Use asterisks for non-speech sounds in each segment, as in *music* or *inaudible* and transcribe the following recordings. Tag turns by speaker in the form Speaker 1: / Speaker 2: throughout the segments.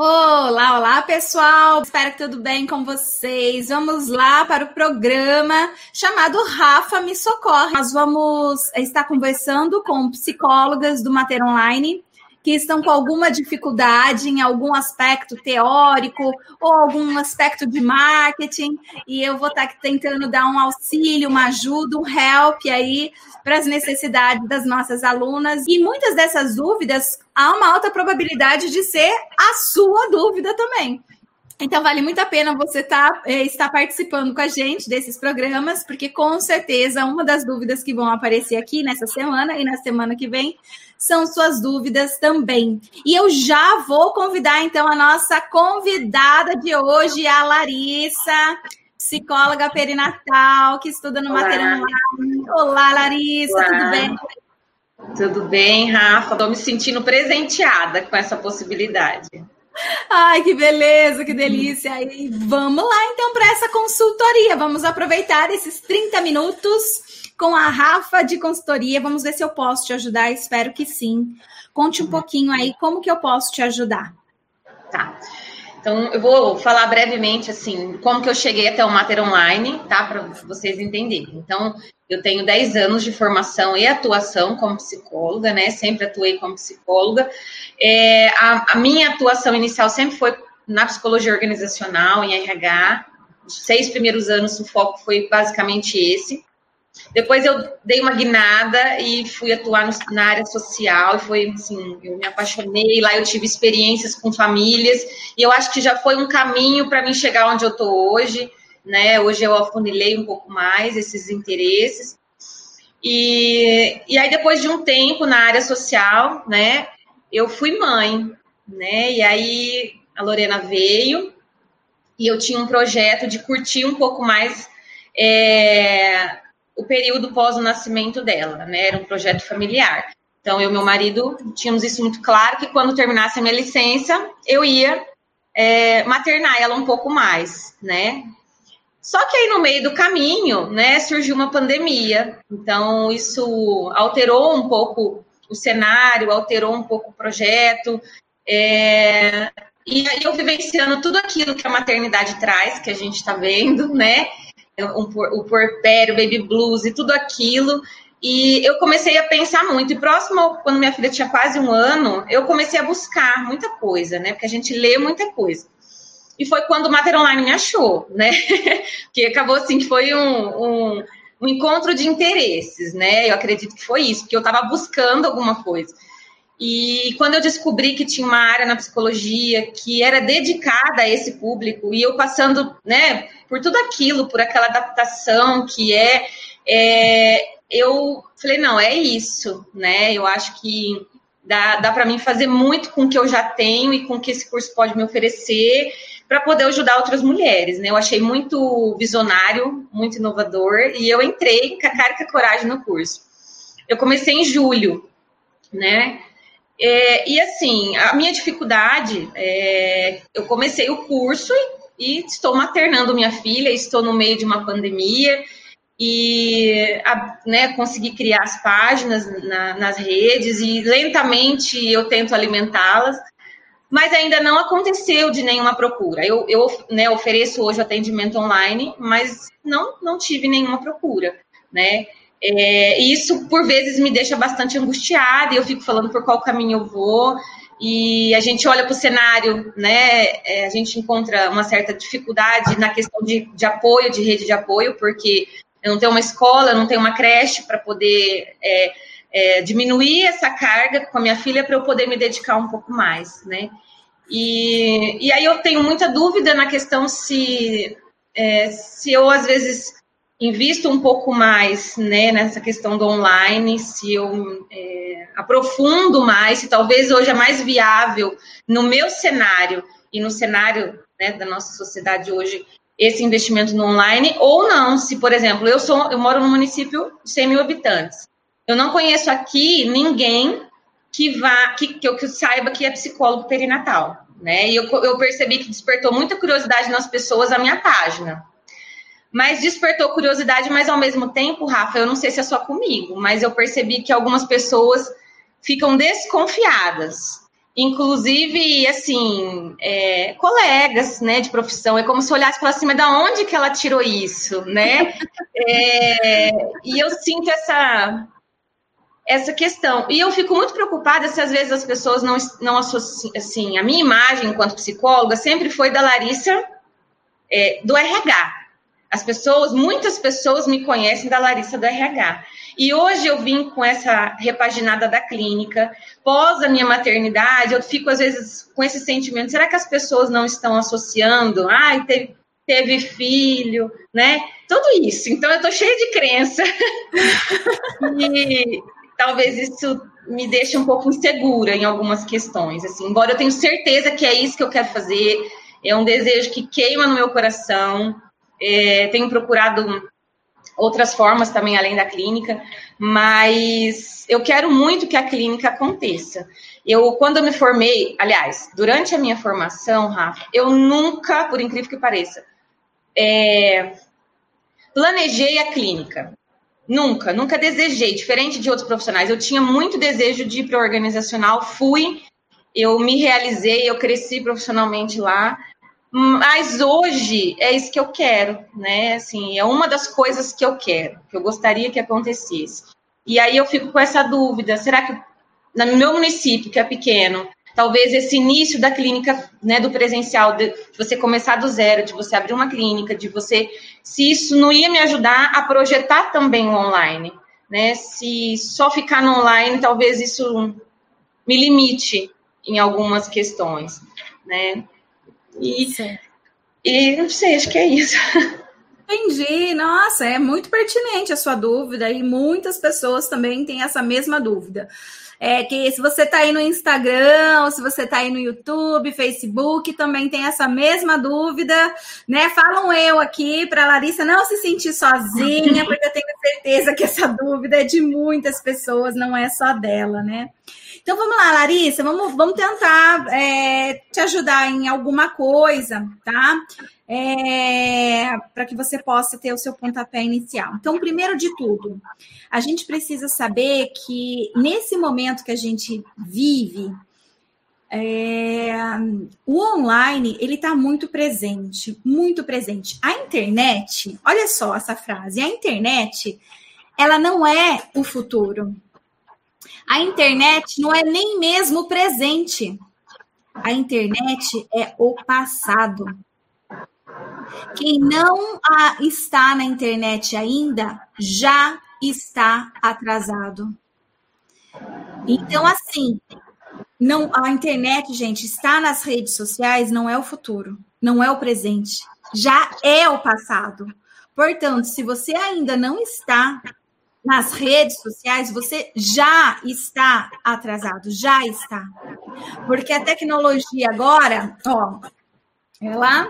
Speaker 1: Olá, olá pessoal! Espero que tudo bem com vocês. Vamos lá para o programa chamado Rafa Me Socorre. Nós vamos estar conversando com psicólogas do Mater Online que estão com alguma dificuldade em algum aspecto teórico ou algum aspecto de marketing, e eu vou estar tentando dar um auxílio, uma ajuda, um help aí para as necessidades das nossas alunas. E muitas dessas dúvidas há uma alta probabilidade de ser a sua dúvida também. Então, vale muito a pena você tá, é, estar participando com a gente desses programas, porque com certeza uma das dúvidas que vão aparecer aqui nessa semana e na semana que vem são suas dúvidas também. E eu já vou convidar, então, a nossa convidada de hoje, a Larissa, psicóloga perinatal, que estuda no Maternidade. Olá, Larissa, Olá. tudo bem?
Speaker 2: Tudo bem, Rafa? Estou me sentindo presenteada com essa possibilidade.
Speaker 1: Ai, que beleza, que delícia. E vamos lá então para essa consultoria. Vamos aproveitar esses 30 minutos com a Rafa de consultoria. Vamos ver se eu posso te ajudar. Espero que sim. Conte um pouquinho aí como que eu posso te ajudar.
Speaker 2: Tá. Então, eu vou falar brevemente, assim, como que eu cheguei até o Mater Online, tá? Para vocês entenderem. Então, eu tenho 10 anos de formação e atuação como psicóloga, né? Sempre atuei como psicóloga. É, a, a, minha atuação inicial sempre foi na psicologia organizacional, em RH. Os seis primeiros anos, o foco foi basicamente esse. Depois eu dei uma guinada e fui atuar no, na área social e foi assim, eu me apaixonei, lá eu tive experiências com famílias e eu acho que já foi um caminho para mim chegar onde eu estou hoje, né? Hoje eu afunilei um pouco mais esses interesses. E, e aí depois de um tempo na área social, né, eu fui mãe, né? E aí a Lorena veio e eu tinha um projeto de curtir um pouco mais é, o período pós o nascimento dela, né? Era um projeto familiar. Então, eu e meu marido tínhamos isso muito claro, que quando terminasse a minha licença, eu ia é, maternar ela um pouco mais, né? Só que aí no meio do caminho, né, surgiu uma pandemia. Então, isso alterou um pouco o cenário, alterou um pouco o projeto. É, e aí eu vivenciando tudo aquilo que a maternidade traz, que a gente está vendo, né? O porpério, baby blues e tudo aquilo. E eu comecei a pensar muito. E próximo, quando minha filha tinha quase um ano, eu comecei a buscar muita coisa, né? Porque a gente lê muita coisa. E foi quando o Mater Online me achou, né? *laughs* que acabou assim, que foi um, um, um, encontro de interesses, né? Eu acredito que foi isso, porque eu estava buscando alguma coisa. E quando eu descobri que tinha uma área na psicologia que era dedicada a esse público, e eu passando, né, por tudo aquilo, por aquela adaptação que é, é eu falei, não, é isso, né? Eu acho que dá, dá para mim fazer muito com o que eu já tenho e com o que esse curso pode me oferecer para poder ajudar outras mulheres, né? Eu achei muito visionário, muito inovador, e eu entrei com a cara e com a coragem no curso. Eu comecei em julho, né? É, e assim, a minha dificuldade, é, eu comecei o curso e, e, estou maternando minha filha, estou no meio de uma pandemia e a, né, consegui criar as páginas na, nas redes e lentamente eu tento alimentá-las, mas ainda não aconteceu de nenhuma procura. Eu, eu né, ofereço hoje atendimento online, mas não, não tive nenhuma procura, né? É, isso, por vezes, me deixa bastante angustiada e eu fico falando por qual caminho eu vou. E a gente olha para o cenário, né? É, a gente encontra uma certa dificuldade na questão de, de apoio, de rede de apoio, porque eu não tenho uma escola, eu não tenho uma creche para poder é, é, diminuir essa carga com a minha filha para eu poder me dedicar um pouco mais, né? E, e aí eu tenho muita dúvida na questão se, é, se eu, às vezes, invisto um pouco mais né, nessa questão do online, se eu é, aprofundo mais, se talvez hoje é mais viável no meu cenário e no cenário né, da nossa sociedade hoje esse investimento no online ou não, se por exemplo eu sou eu moro num município de 100 mil habitantes, eu não conheço aqui ninguém que vá que, que eu que saiba que é psicólogo perinatal, né? E eu, eu percebi que despertou muita curiosidade nas pessoas a minha página mas despertou curiosidade, mas ao mesmo tempo, Rafa, eu não sei se é só comigo, mas eu percebi que algumas pessoas ficam desconfiadas. inclusive, assim, é, colegas, né, de profissão, é como se olhasse e falasse assim, mas da onde que ela tirou isso, né? *laughs* É, e eu sinto essa essa questão. E eu fico muito preocupada se às vezes as pessoas não, não associam, assim, a minha imagem enquanto psicóloga sempre foi da Larissa é, do RH. As pessoas, muitas pessoas me conhecem da Larissa do RH. E hoje eu vim com essa repaginada da clínica, pós a minha maternidade, eu fico às vezes com esse sentimento, será que as pessoas não estão associando? Ai, teve, teve filho, né? Tudo isso. Então eu tô cheia de crença. *laughs* e talvez isso me deixe um pouco insegura em algumas questões, assim, embora eu tenha certeza que é isso que eu quero fazer, é um desejo que queima no meu coração, é, tenho procurado outras formas também além da clínica, mas eu quero muito que a clínica aconteça. Eu, quando eu me formei, aliás, durante a minha formação, Rafa, eu nunca, por incrível que pareça, é, planejei a clínica. Nunca, nunca desejei, diferente de outros profissionais. Eu tinha muito desejo de ir para organizacional, fui, eu me realizei, eu cresci profissionalmente lá, mas hoje é isso que eu quero, né? Assim, é uma das coisas que eu quero, que eu gostaria que acontecesse. E aí eu fico com essa dúvida: será que no meu município, que é pequeno, talvez esse início da clínica, né, do presencial, de você começar do zero, de você abrir uma clínica, de você, se isso não ia me ajudar a projetar também o online, né? Se só ficar no online, talvez isso me limite em algumas questões, né? E, e não sei, acho que é isso.
Speaker 1: Entendi, nossa, é muito pertinente a sua dúvida e muitas pessoas também têm essa mesma dúvida. É que se você está aí no Instagram, ou se você está aí no YouTube, Facebook, também tem essa mesma dúvida, né? Falam eu aqui para Larissa não se sentir sozinha, *laughs* porque eu tenho certeza que essa dúvida é de muitas pessoas, não é só dela, né? Então vamos lá, Larissa, vamos, vamos tentar é, te ajudar em alguma coisa, tá? É, para que você possa ter o seu pontapé inicial. Então, primeiro de tudo, a gente precisa saber que nesse momento que a gente vive, é, o online ele está muito presente, muito presente. A internet, olha só essa frase, a internet ela não é o futuro. A internet não é nem mesmo o presente. A internet é o passado. Quem não está na internet ainda já está atrasado. Então, assim, não, a internet, gente, está nas redes sociais não é o futuro, não é o presente, já é o passado. Portanto, se você ainda não está nas redes sociais, você já está atrasado, já está. Porque a tecnologia agora, ó, ela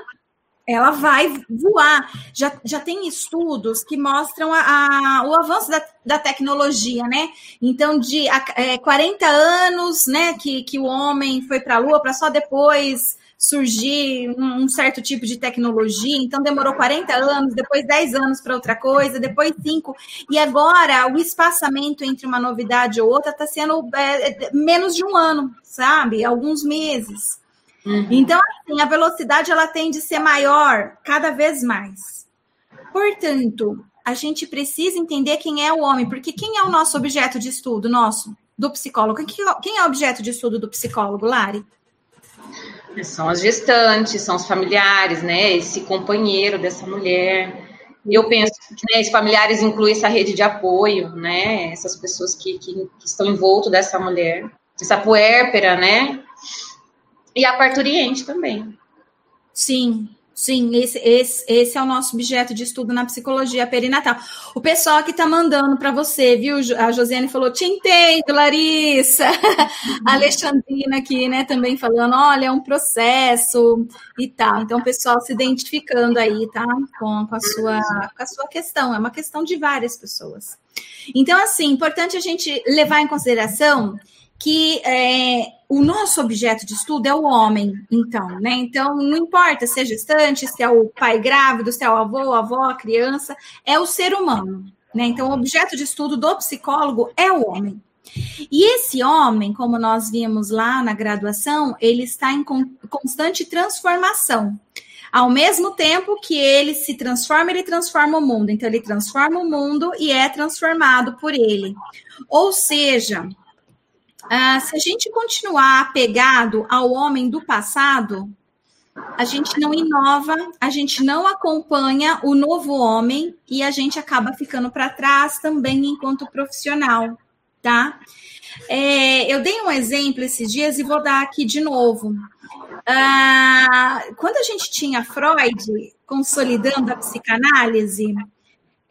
Speaker 1: ela vai voar. Já, já tem estudos que mostram a, a o avanço da, da, tecnologia, né? Então, de a, é, 40 anos, né, que, que o homem foi para a Lua, para só depois surgir um, certo tipo de tecnologia, então demorou 40 anos, depois 10 anos para outra coisa, depois 5, e agora o espaçamento entre uma novidade ou outra está sendo é, é, menos de um ano, sabe? Alguns meses. Uhum. Então, assim, a velocidade ela tende a ser maior cada vez mais. Portanto, a gente precisa entender quem é o homem, porque quem é o nosso objeto de estudo, nosso, do psicólogo? Quem é o objeto de estudo do psicólogo, Lari?
Speaker 2: São as gestantes, são os familiares, né? Esse companheiro dessa mulher. Eu penso que né, esses familiares incluem essa rede de apoio, né? Essas pessoas que, que, que estão envolto dessa mulher, essa puérpera, né? E a parturiente também.
Speaker 1: Sim, Sim, esse, esse, esse é o nosso objeto de estudo na psicologia perinatal. O pessoal que está mandando para você, viu? A Josiane falou: Te entendo, Larissa. Uhum. *laughs* A Alexandrina aqui, né, também falando: Olha, é um processo e tal. Então, o pessoal se identificando aí, tá? Com, com, a sua, com a sua questão. É uma questão de várias pessoas. Então, assim, importante a gente levar em consideração que é, o nosso objeto de estudo é o homem, então, né? Então, não importa se é gestante, se é o pai grávido, se é o avô, a avó, a criança, é o ser humano, né? Então, o objeto de estudo do psicólogo é o homem. E esse homem, como nós vimos lá na graduação, ele está em constante transformação. Ao mesmo tempo que ele se transforma, ele transforma o mundo. Então, ele transforma o mundo e é transformado por ele. Ou seja, uh, se a gente continuar apegado ao homem do passado, a gente não inova, a gente não acompanha o novo homem e a gente acaba ficando para trás também enquanto profissional, tá? É, eu dei um exemplo esses dias e vou dar aqui de novo. Ah, quando a gente tinha Freud consolidando a psicanálise,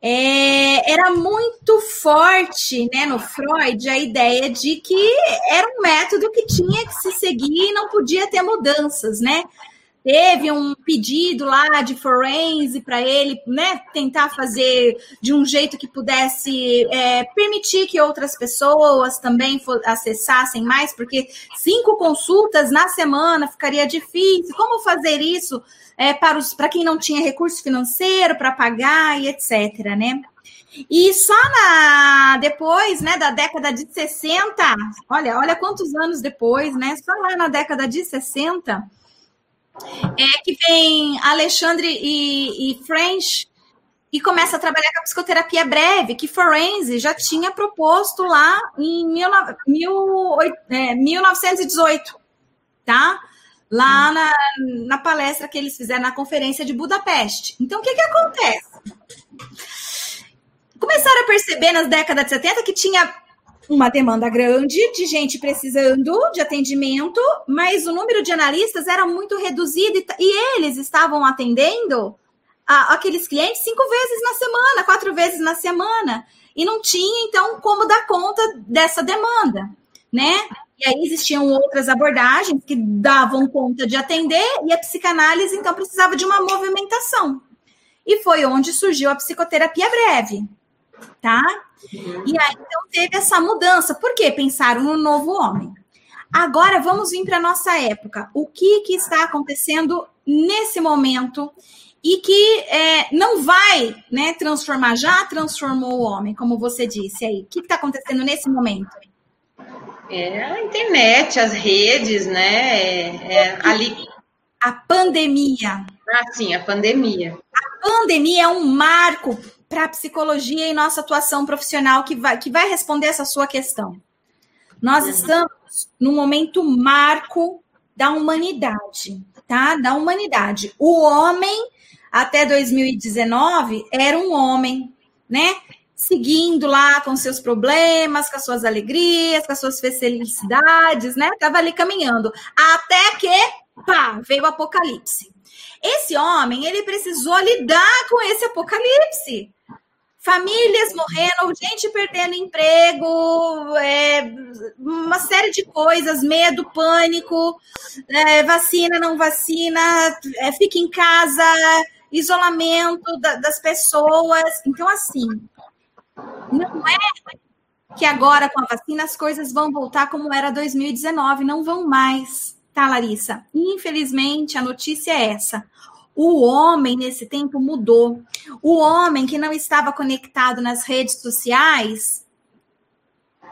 Speaker 1: é, era muito forte né, no Freud a ideia de que era um método que tinha que se seguir e não podia ter mudanças, né? Teve um pedido lá de forense para ele, né, tentar fazer de um jeito que pudesse é, permitir que outras pessoas também acessassem mais, porque cinco consultas na semana ficaria difícil. Como fazer isso é, para, os, para quem não tinha recurso financeiro para pagar e etc, né? E só na depois, né, da década de 60, olha, olha quantos anos depois, né? Só lá na década de 60, é que vem Alexandre e, e French e começa a trabalhar com a psicoterapia breve, que Forense já tinha proposto lá em mil, mil, é, 1918, tá? Lá na, na palestra que eles fizeram na conferência de Budapeste. Então, o que que acontece? Começaram a perceber nas décadas de 70 que tinha uma demanda grande de gente precisando de atendimento, mas o número de analistas era muito reduzido e, e eles estavam atendendo a, aqueles clientes cinco vezes na semana, quatro vezes na semana, e não tinha então como dar conta dessa demanda, né? E aí existiam outras abordagens que davam conta de atender e a psicanálise então precisava de uma movimentação. E foi onde surgiu a psicoterapia breve, tá? E aí então teve essa mudança. Por quê? Pensaram no novo homem. Agora vamos vir para a nossa época. O que, que está acontecendo nesse momento e que é, não vai né, transformar, já transformou o homem, como você disse aí. O que está acontecendo nesse momento?
Speaker 2: É a internet, as redes, né? É, é ali.
Speaker 1: A pandemia.
Speaker 2: Ah, sim, a pandemia.
Speaker 1: A pandemia é um marco para a psicologia e nossa atuação profissional que vai, que vai responder essa sua questão. Nós uhum. estamos no momento marco da humanidade, tá? Da humanidade. O homem, até 2019, era um homem, né? Seguindo lá com seus problemas, com as suas alegrias, com as suas felicidades, né? Tava ali caminhando. Até que, pá, veio o apocalipse. Esse homem, ele precisou lidar com esse apocalipse famílias morrendo, gente perdendo emprego, é, uma série de coisas, medo, pânico, é, vacina, não vacina, é, fica em casa, isolamento da, das pessoas. Então, assim, não é que agora com a vacina as coisas vão voltar como era 2019, não vão mais, tá, Larissa? Infelizmente, a notícia é essa. O homem nesse tempo mudou. O homem que não estava conectado nas redes sociais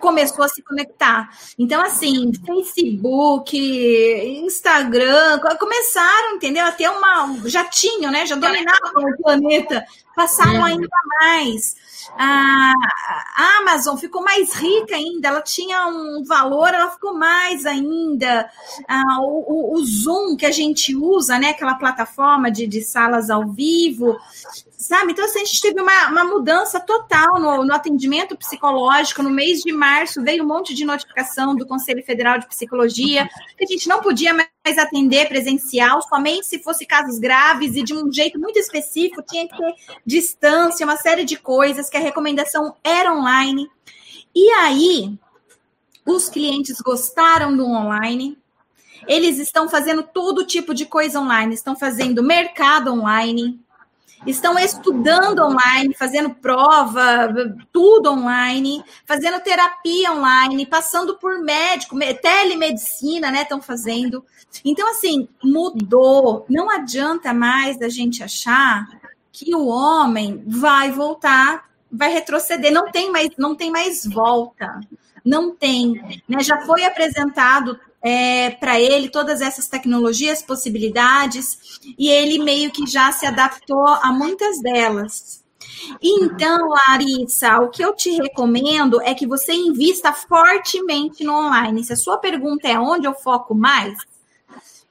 Speaker 1: começou a se conectar. Então, assim, Facebook, Instagram, começaram, entendeu? A ter uma. Já tinham, né? Já dominavam o planeta, passaram uhum. ainda mais a, Amazon ficou mais rica ainda, ela tinha um valor, ela ficou mais ainda. O, o, o, Zoom que a gente usa, né, aquela plataforma de, de salas ao vivo, sabe? Então, assim, a gente teve uma, uma mudança total no, no, atendimento psicológico. No mês de março veio um monte de notificação do Conselho Federal de Psicologia que a gente não podia mais atender presencial, somente se fosse casos graves e de um jeito muito específico, tinha que ter distância, uma série de coisas, que a recomendação era online. E aí, os clientes gostaram do online, eles estão fazendo todo tipo de coisa online, estão fazendo mercado online, estão estudando online, fazendo prova, tudo online, fazendo terapia online, passando por médico, telemedicina, né? Estão fazendo. Então, assim, mudou. Não adianta mais da gente achar que o homem vai voltar, vai retroceder. Não tem mais, não tem mais volta. Não tem. Né? Já foi apresentado é, para ele todas essas tecnologias, possibilidades, e ele meio que já se adaptou a muitas delas. Então, Larissa, o que eu te recomendo é que você invista fortemente no online. Se a sua pergunta é onde eu foco mais,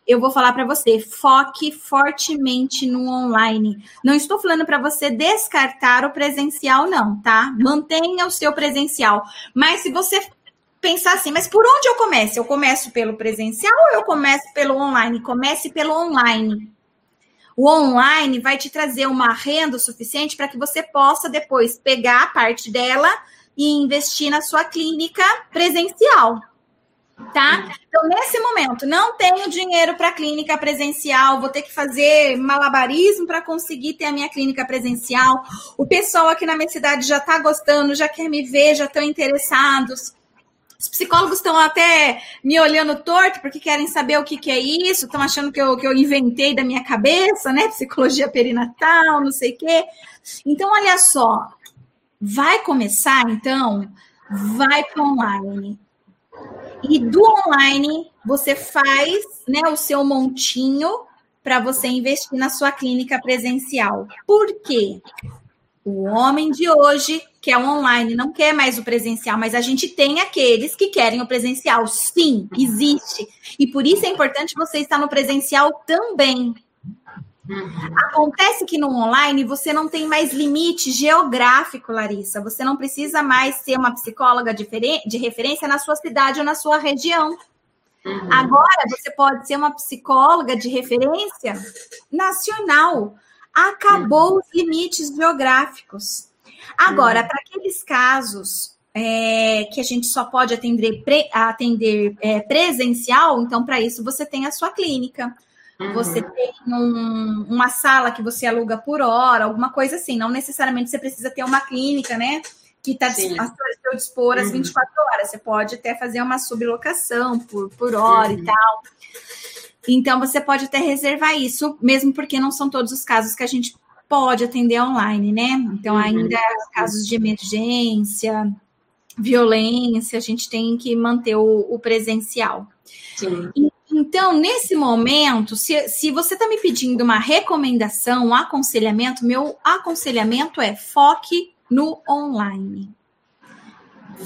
Speaker 1: eu vou falar para você, foque fortemente no online. Não estou falando para você descartar o presencial, não, tá? Mantenha o seu presencial. Mas se você pensar assim, mas por onde eu começo? Eu começo pelo presencial ou eu começo pelo online? Comece pelo online. O online vai te trazer uma renda suficiente para que você possa depois pegar a parte dela e investir na sua clínica presencial. Tá? Então, nesse momento, não tenho dinheiro para clínica presencial, vou ter que fazer malabarismo para conseguir ter a minha clínica presencial. O pessoal aqui na minha cidade já está gostando, já quer me ver, já estão interessados. Os psicólogos estão até me olhando torto porque querem saber o que, que é isso, estão achando que eu, que eu inventei da minha cabeça, né? Psicologia perinatal, não sei o quê. Então, olha só, vai começar, então, vai para online. E do online, você faz né, o seu montinho para você investir na sua clínica presencial. Por quê? O homem de hoje quer o online, não quer mais o presencial, mas a gente tem aqueles que querem o presencial. Sim, existe. E por isso é importante você estar no presencial também. Acontece que no online você não tem mais limite geográfico, Larissa. Você não precisa mais ser uma psicóloga de referência na sua cidade ou na sua região. Uhum. Agora você pode ser uma psicóloga de referência nacional acabou os limites geográficos. Agora, para aqueles casos é, que a gente só pode atender, pre, atender é, presencial, então para isso você tem a sua clínica. Uhum. Você tem um, uma sala que você aluga por hora, alguma coisa assim. Não necessariamente você precisa ter uma clínica, né? Que está a seu dispor às uhum. 24 horas. Você pode até fazer uma sublocação por, por hora uhum. e tal. Então, você pode até reservar isso, mesmo porque não são todos os casos que a gente pode atender online, né? Então, uhum. ainda casos de emergência, violência, a gente tem que manter o, o presencial. Sim. então, nesse momento, se, se você está me pedindo uma recomendação, um aconselhamento, meu aconselhamento é foque no online.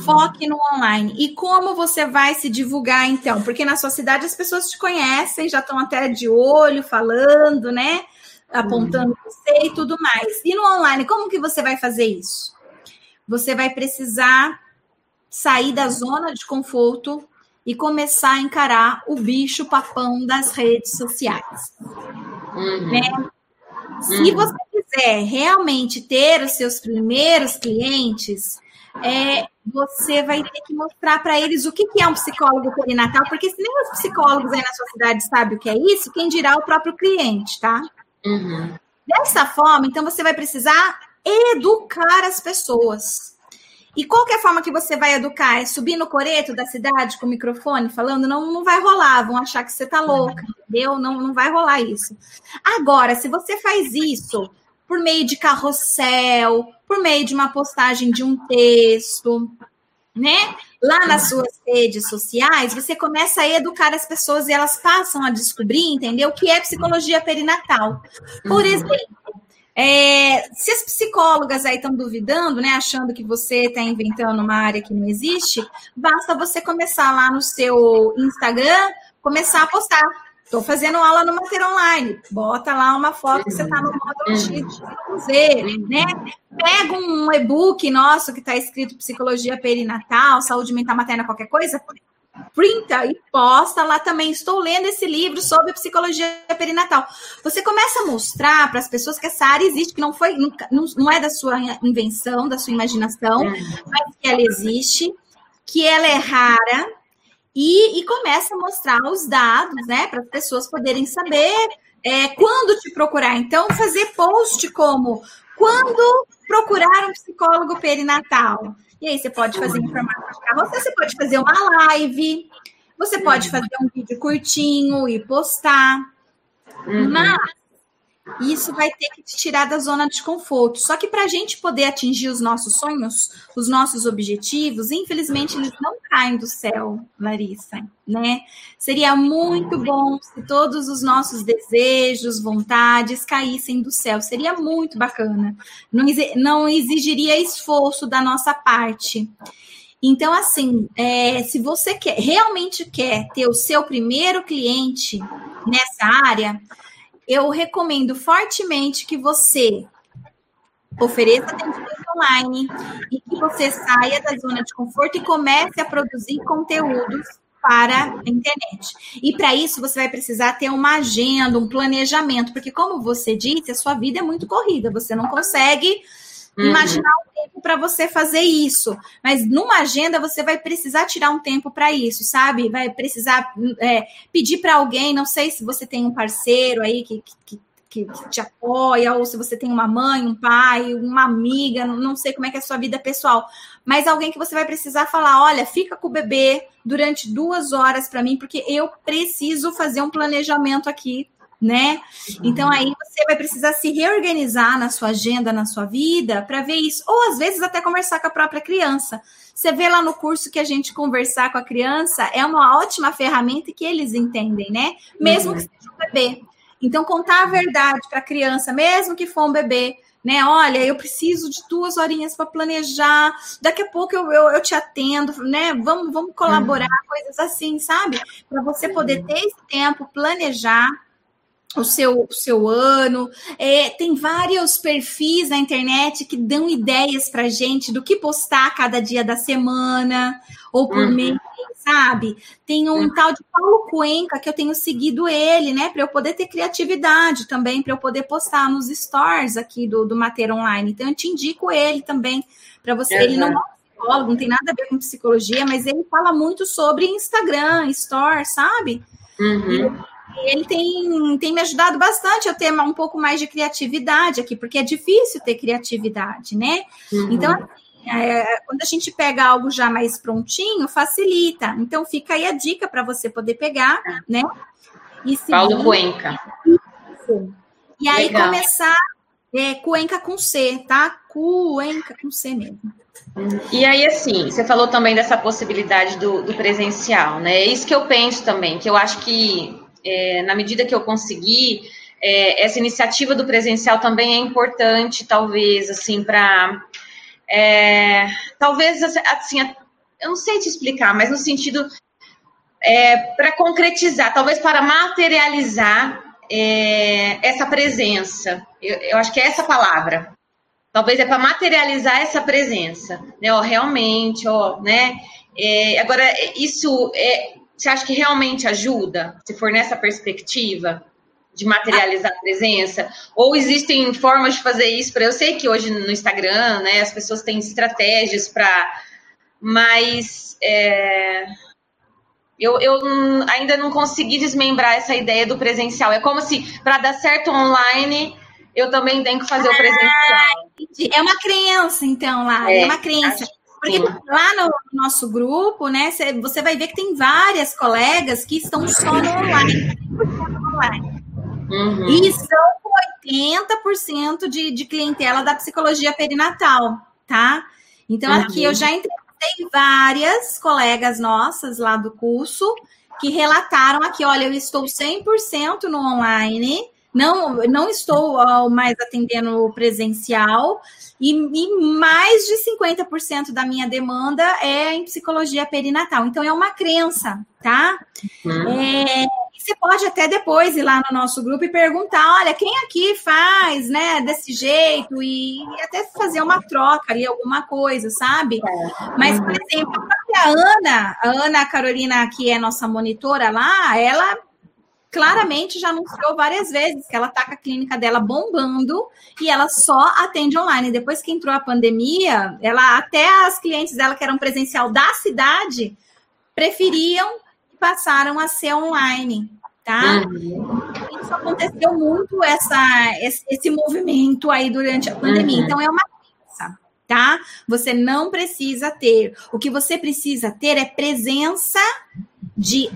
Speaker 1: Foque no online. E como você vai se divulgar, então? Porque na sua cidade as pessoas te conhecem, já estão até de olho, falando, né? Apontando uhum. você e tudo mais. E no online, como que você vai fazer isso? Você vai precisar sair da zona de conforto e começar a encarar o bicho papão das redes sociais. Uhum. Né? Se uhum. você quiser realmente ter os seus primeiros clientes, é, você vai ter que mostrar para eles o que, que é um psicólogo perinatal, porque se nem os psicólogos aí na sua cidade sabem o que é isso, quem dirá o próprio cliente, tá? Uhum. Dessa forma, então você vai precisar educar as pessoas. E qual que é a forma que você vai educar? É subir no coreto da cidade com o microfone falando? Não, não vai rolar, vão achar que você tá louca, entendeu? Não, não vai rolar isso. Agora, se você faz isso por meio de carrossel, por meio de uma postagem de um texto, né? Lá nas suas redes sociais, você começa a educar as pessoas e elas passam a descobrir, entender o que é psicologia perinatal. Por uhum. exemplo, é, se as psicólogas aí estão duvidando, né, achando que você está inventando uma área que não existe, basta você começar lá no seu Instagram, começar a postar Estou fazendo aula no Mater Online. Bota lá uma foto que você está no módulo X, Z, né? Pega um e-book nosso que está escrito Psicologia Perinatal, Saúde Mental Materna, qualquer coisa, printa e posta lá também. Estou lendo esse livro sobre psicologia perinatal. Você começa a mostrar para as pessoas que essa área existe, que não foi, não, não é da sua invenção, da sua imaginação, mas que ela existe, que ela é rara, e, e começa a mostrar os dados, né, para as pessoas poderem saber é, quando te procurar. Então, fazer post como quando procurar um psicólogo perinatal. E aí você pode fazer formato de carroça, você pode fazer uma live, você pode fazer um vídeo curtinho e postar. Uhum. Mas isso vai ter que te tirar da zona de conforto. Só que para a gente poder atingir os nossos sonhos, os nossos objetivos, infelizmente eles não caem do céu, Larissa, né? Seria muito bom se todos os nossos desejos, vontades caíssem do céu. Seria muito bacana. Não, exigiria esforço da nossa parte. Então, assim, é, se você quer, realmente quer ter o seu primeiro cliente nessa área, eu recomendo fortemente que você ofereça atendimento online e que você saia da zona de conforto e comece a produzir conteúdos para a internet. E para isso você vai precisar ter uma agenda, um planejamento, porque como você disse, a sua vida é muito corrida, você não consegue uhum. imaginar um tempo para você fazer isso. Mas numa agenda você vai precisar tirar um tempo para isso, sabe? Vai precisar é, pedir para alguém, não sei se você tem um parceiro aí que, que, que, te apoia, ou se você tem uma mãe, um pai, uma amiga, não sei como é que é a sua vida pessoal, mas alguém que você vai precisar falar: olha, fica com o bebê durante duas horas para mim, porque eu preciso fazer um planejamento aqui né? Então aí você vai precisar se reorganizar na sua agenda, na sua vida, para ver isso, ou às vezes até conversar com a própria criança. Você vê lá no curso que a gente conversar com a criança é uma ótima ferramenta que eles entendem, né? Mesmo uhum. que seja um bebê. Então contar a verdade para a criança, mesmo que for um bebê, né? Olha, eu preciso de duas horinhas para planejar. Daqui a pouco eu, eu, eu, te atendo, né? Vamos, vamos colaborar, uhum. coisas assim, sabe? Para você poder ter esse tempo, planejar o seu, o seu ano. É, tem vários perfis na internet que dão ideias para gente do que postar cada dia da semana ou por uhum. mês, sabe? Tem um uhum. tal de Paulo Cuenca que eu tenho seguido ele, né? Para eu poder ter criatividade também, para eu poder postar nos stores aqui do, do Mater Online. Então, eu te indico ele também para você. Uhum. Ele não é psicólogo, não tem nada a ver com psicologia, mas ele fala muito sobre Instagram, store, sabe? Uhum ele tem, tem me ajudado bastante a ter um pouco mais de criatividade aqui, porque é difícil ter criatividade, né? Uhum. Então, assim, é, quando a gente pega algo já mais prontinho, facilita. Então, fica aí a dica para você poder pegar, né?
Speaker 2: E seguir. Paulo Cuenca.
Speaker 1: Isso. E aí Legal. começar é, Cuenca com C, tá? Cuenca com C mesmo.
Speaker 2: E aí, assim, você falou também dessa possibilidade do, do presencial, né? É isso que eu penso também, que eu acho que é, na medida que eu conseguir, é, essa iniciativa do presencial também é importante, talvez, assim, para. É, talvez, assim, eu não sei te explicar, mas no sentido. É, para concretizar, talvez para materializar é, essa presença. Eu, eu, acho que é essa palavra. Talvez é para materializar essa presença, né? Realmente, ó, né? É, agora, isso é, você acha que realmente ajuda, se for nessa perspectiva de materializar a presença? Ou existem formas de fazer isso para. Eu sei que hoje no Instagram, né, as pessoas têm estratégias para. Mas. É, eu, eu ainda não consegui desmembrar essa ideia do presencial. É como se, para dar certo online, eu também tenho que fazer ah, o presencial.
Speaker 1: É uma crença, então, lá. É, é uma crença. Porque lá no nosso grupo, né, você vai ver que tem várias colegas que estão só no online. Uhum. E são 80% de, de clientela da psicologia perinatal, tá? Então, uhum. aqui eu já entrevistei várias colegas nossas lá do curso que relataram aqui: olha, eu estou 100% no online não, não estou mais atendendo presencial e, e mais de 50% da minha demanda é em psicologia perinatal. Então, é uma crença, tá? Uhum. É, você pode até depois ir lá no nosso grupo e perguntar: olha, quem aqui faz, né, desse jeito, e, e até fazer uma troca ali, alguma coisa, sabe? É. Mas, por exemplo, a Ana, a Ana Carolina, que é nossa monitora lá, ela claramente já anunciou várias vezes que ela tá com a clínica dela bombando e ela só atende online. Depois que entrou a pandemia, ela até as clientes dela que eram presencial da cidade preferiam e passaram a ser online, tá? Uhum. Isso aconteceu muito essa esse, movimento aí durante a pandemia. Uhum. Então é uma crença, tá? Você não precisa ter. O que você precisa ter é presença de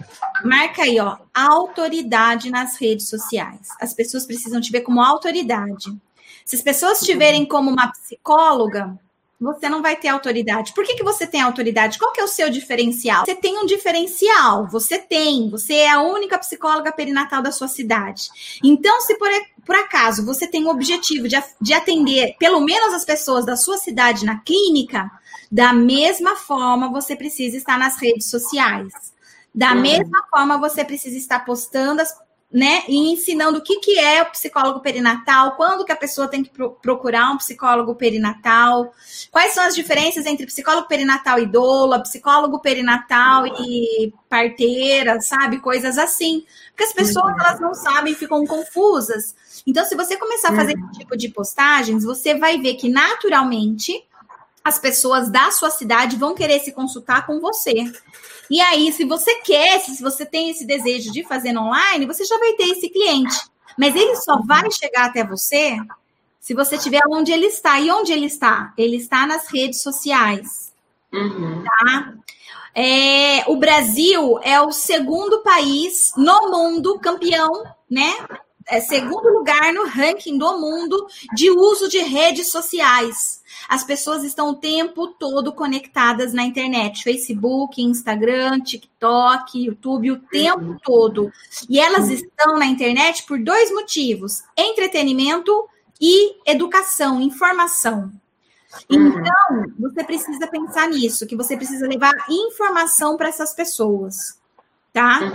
Speaker 1: marca aí, ó, autoridade nas redes sociais. As pessoas precisam te ver como autoridade. Se as pessoas te verem como uma psicóloga, você não vai ter autoridade. Por que, que você tem autoridade? Qual que é o seu diferencial? Você tem um diferencial, você tem, você é a única psicóloga perinatal da sua cidade. Então, se por, por acaso você tem o objetivo de, de atender pelo menos as pessoas da sua cidade na clínica, da mesma forma você precisa estar nas redes sociais. Da uhum. mesma forma, você precisa estar postando as, né, e ensinando o que, que é o psicólogo perinatal, quando que a pessoa tem que pro procurar um psicólogo perinatal, quais são as diferenças entre psicólogo perinatal e doula, psicólogo perinatal e parteira, sabe? Coisas assim. Porque as pessoas, elas não sabem, ficam confusas. Então, se você começar a fazer esse tipo de postagens, você vai ver que, naturalmente, as pessoas da sua cidade vão querer se consultar com você. E aí, se você quer, se você tem esse desejo de fazer online, você já vai ter esse cliente. Mas ele só vai chegar até você se você tiver onde ele está. E onde ele está? Ele está nas redes sociais. Uhum. Tá? É, o Brasil é o segundo país no mundo campeão, né? É segundo lugar no ranking do mundo de uso de redes sociais. As pessoas estão o tempo todo conectadas na internet, Facebook, Instagram, TikTok, YouTube, o tempo todo. E elas estão na internet por dois motivos: entretenimento e educação, informação. Então, você precisa pensar nisso, que você precisa levar informação para essas pessoas, tá?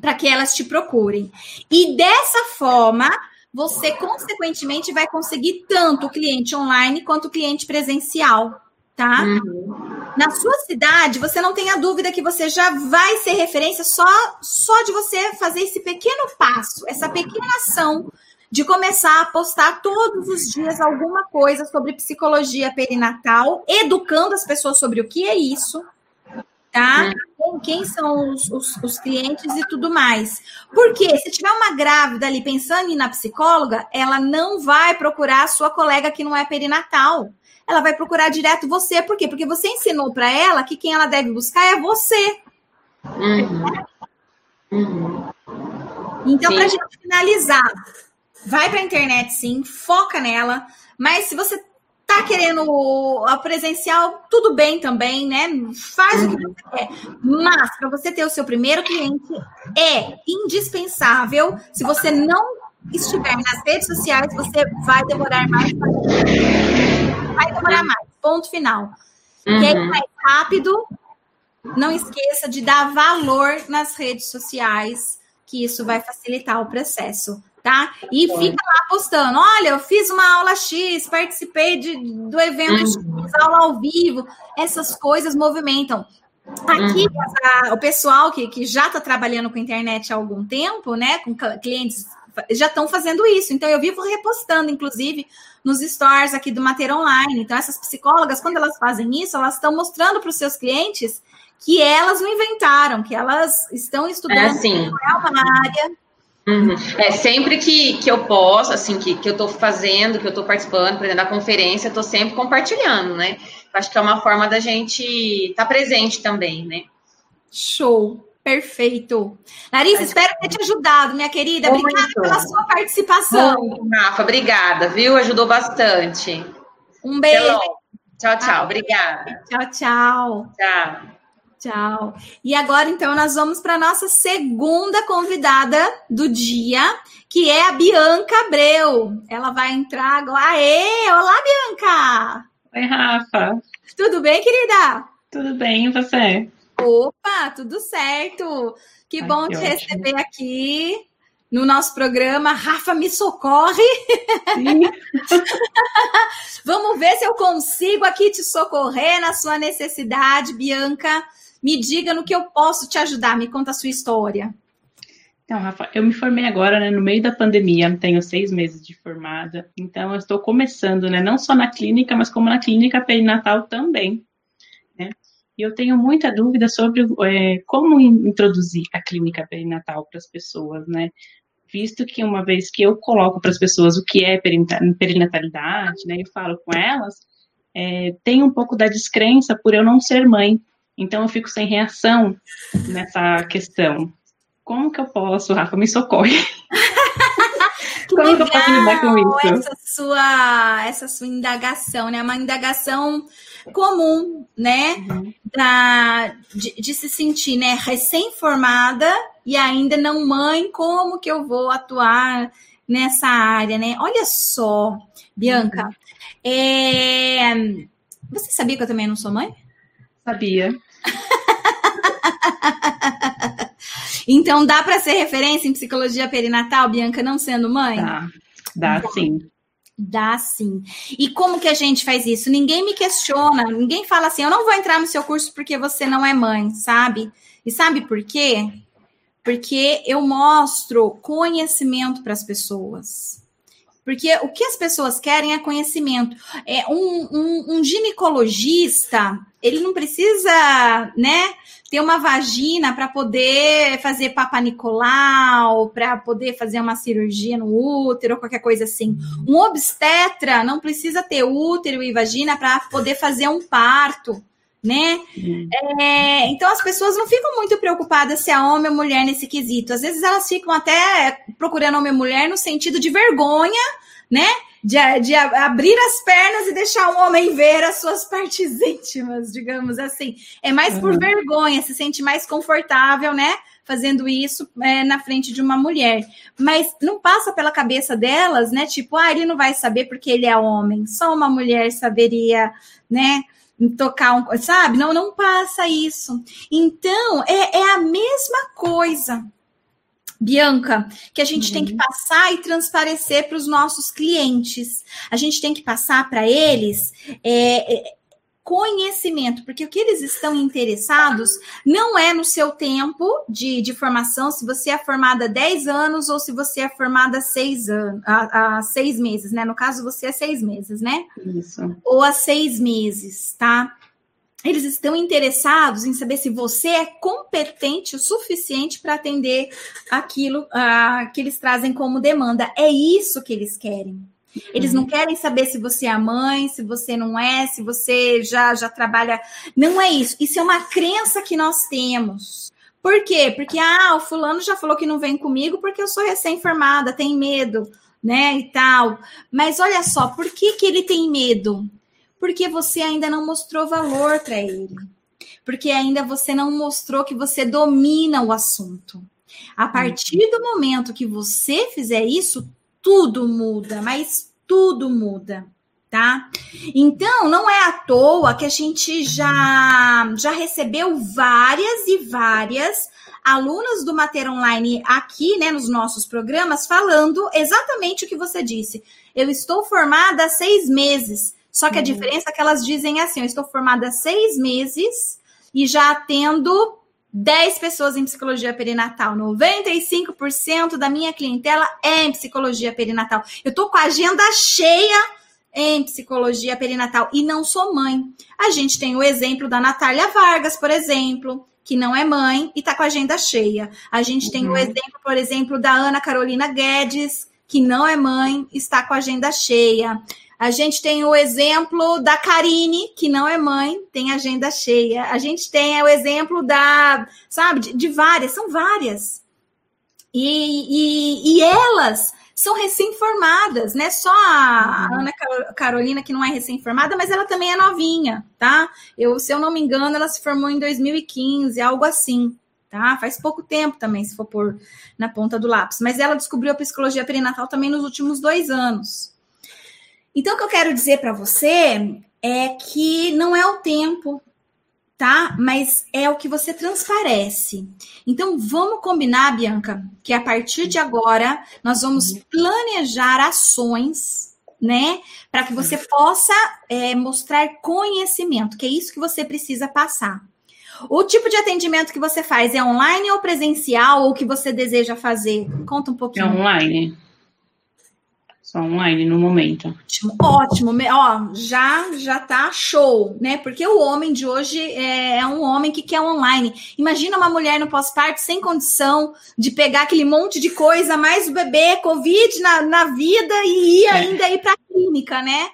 Speaker 1: Para que elas te procurem. E dessa forma, você consequentemente vai conseguir tanto o cliente online quanto o cliente presencial, tá? Uhum. Na sua cidade, você não tenha dúvida que você já vai ser referência só só de você fazer esse pequeno passo, essa pequena ação de começar a postar todos os dias alguma coisa sobre psicologia perinatal, educando as pessoas sobre o que é isso, tá? Hum. Quem são os, os, os, clientes e tudo mais. Porque se tiver uma grávida ali pensando em ir na psicóloga, ela não vai procurar a sua colega que não é perinatal. Ela vai procurar direto você. Por quê? Porque você ensinou para ela que quem ela deve buscar é você. Uhum. Uhum. Então, para gente finalizar, vai para a internet sim, foca nela. Mas se você tá querendo a presencial, tudo bem também, né? Faz o que você quer. Mas para você ter o seu primeiro cliente é indispensável. Se você não estiver nas redes sociais, você vai demorar mais. Vai demorar mais. Ponto final. Uhum. Quer ir mais rápido? Não esqueça de dar valor nas redes sociais, que isso vai facilitar o processo tá? E fica lá postando, olha, eu fiz uma aula X, participei de, do evento uhum. X, aula ao vivo, essas coisas movimentam. Aqui, uhum. o pessoal que, que já está trabalhando com internet há algum tempo, né, com clientes, já estão fazendo isso. Então, eu vivo repostando, inclusive, nos stores aqui do Mater Online. Então, essas psicólogas, quando elas fazem isso, elas estão mostrando para os seus clientes que elas não inventaram, que elas estão estudando, é,
Speaker 2: assim.
Speaker 1: é uma área
Speaker 2: Uhum. É, sempre que, que eu posso, assim, que, que eu estou fazendo, que eu estou participando, por exemplo, da conferência, eu estou sempre compartilhando, né? Acho que é uma forma da gente estar tá presente também, né?
Speaker 1: Show, perfeito. Larissa, espero ter te ajudado, minha querida. Muito. Obrigada pela sua participação.
Speaker 2: Muito, Rafa, obrigada, viu? Ajudou bastante.
Speaker 1: Um beijo.
Speaker 2: Tchau, tchau. Obrigada.
Speaker 1: Tchau, tchau.
Speaker 2: Tchau.
Speaker 1: Tchau. E agora, então, nós vamos para a nossa segunda convidada do dia, que é a Bianca Abreu. Ela vai entrar agora. Aê! Olá, Bianca!
Speaker 3: Oi, Rafa.
Speaker 1: Tudo bem, querida?
Speaker 3: Tudo bem, e você?
Speaker 1: Opa, tudo certo. Que Ai, bom que te ótimo. receber aqui no nosso programa. Rafa, me socorre! *laughs* Vamos ver se eu consigo aqui te socorrer na sua necessidade, Bianca. Me diga no que eu posso te ajudar, me conta a sua história.
Speaker 3: Então, Rafa, eu me formei agora, né, no meio da pandemia, tenho seis meses de formada, então eu estou começando, né, não só na clínica, mas como na clínica perinatal também, né, e eu tenho muita dúvida sobre é, como introduzir a clínica perinatal para as pessoas, né, visto que uma vez que eu coloco para as pessoas o que é perinatalidade, né, eu falo com elas, é, tem um pouco da descrença por eu não ser mãe, Então eu fico sem reação nessa questão. Como que eu posso, Rafa? Me socorre. *laughs*
Speaker 1: Que Como legal, que eu posso lidar com isso? Essa sua, essa sua indagação, né? Uma indagação comum, né? Uhum. Da, de, de, se sentir né, recém-formada e ainda não mãe, como que eu vou atuar nessa área, né? Olha só, Bianca, uhum. é... você sabia que eu também não sou mãe?
Speaker 3: Sabia. *laughs*
Speaker 1: então dá para ser referência em psicologia perinatal, Bianca, não sendo mãe?
Speaker 3: Dá, dá sim.
Speaker 1: Dá sim. E como que a gente faz isso? Ninguém me questiona, ninguém fala assim, eu não vou entrar no seu curso porque você não é mãe, sabe? E sabe por quê? Porque eu mostro conhecimento para as pessoas. Porque o que as pessoas querem é conhecimento. É um, um, um ginecologista, ele não precisa, né, ter uma vagina para poder fazer papa Nicolau, para poder fazer uma cirurgia no útero, qualquer coisa assim. Um obstetra não precisa ter útero e vagina para poder fazer um parto né? Uhum. É, então as pessoas não ficam muito preocupadas se é homem ou mulher nesse quesito. Às vezes elas ficam até procurando homem ou mulher no sentido de vergonha, né? De, de abrir as pernas e deixar um homem ver as suas *laughs* partes íntimas, digamos assim. É mais por uhum. vergonha, se sente mais confortável, né? Fazendo isso é, na frente de uma mulher. Mas não passa pela cabeça delas, né? Tipo, ah, ele não vai saber porque ele é homem. Só uma mulher saberia, né? Tocar um, sabe? Não, não passa isso. Então, é, é a mesma coisa. Bianca, que a gente uhum. tem que uhum. passar e transparecer para os nossos clientes. A gente tem que passar para eles é, é conhecimento, porque o que eles estão interessados não é no seu tempo de, de formação, se você é formada há 10 anos ou se você é formada há 6 anos, há seis meses, né? No caso, você é seis meses, né?
Speaker 3: Isso.
Speaker 1: Ou há seis meses, tá? Eles estão interessados em saber se você é competente o suficiente para atender aquilo uh, que eles trazem como demanda. É isso que eles querem. Eles não uhum. querem saber se você é mãe, se você não é, se você já já trabalha. Não é isso. Isso é uma crença que nós temos. Por quê? Porque ah, o fulano já falou que não vem comigo porque eu sou recém-formada, tem medo, né, e tal. Mas olha só, por que que ele tem medo? Porque você ainda não mostrou valor para ele. Porque ainda você não mostrou que você domina o assunto. A partir do momento que você fizer isso, tudo muda, mas tudo muda, tá? Então, não é à toa que a gente já, já recebeu várias e várias alunas do Mater Online aqui, né, nos nossos programas, falando exatamente o que você disse. Eu estou formada há seis meses, só que a uhum. diferença é que elas dizem assim: eu estou formada há seis meses e já atendo 10 pessoas em psicologia perinatal. 95% da minha clientela é em psicologia perinatal. Eu tô com a agenda cheia em psicologia perinatal e não sou mãe. A gente tem o exemplo da Natália Vargas, por exemplo, que não é mãe e tá com a agenda cheia. A gente uhum. tem o uhum. exemplo, por exemplo, da Ana Carolina Guedes, que não é mãe, está com a agenda cheia. A gente tem o exemplo da Karine, que não é mãe, tem agenda cheia. A gente tem o exemplo da, sabe, de, de várias, são várias. E, e, e elas são recém-formadas, né? Só a uhum. Ana Carolina, que não é recém-formada, mas ela também é novinha, tá? Eu, se eu não me engano, ela se formou em 2015, algo assim, tá? Faz pouco tempo também, se for por na ponta do lápis. Mas ela descobriu a psicologia perinatal também nos últimos dois anos. Então, o que eu quero dizer para você é que não é o tempo, tá? Mas é o que você transparece. Então, vamos combinar, Bianca, que a partir de agora nós vamos planejar ações, né? Para que você possa é, mostrar conhecimento, que é isso que você precisa passar. O tipo de atendimento que você faz é online ou presencial, ou que você deseja fazer? Conta um pouquinho.
Speaker 3: É online só online no momento.
Speaker 1: Ótimo, ótimo. Ó, já já tá show, né? Porque o homem de hoje é, é um homem que quer online. Imagina uma mulher no pós-parto sem condição de pegar aquele monte de coisa, mais o bebê, Covid na, na vida e ir é. ainda ir para a clínica, né?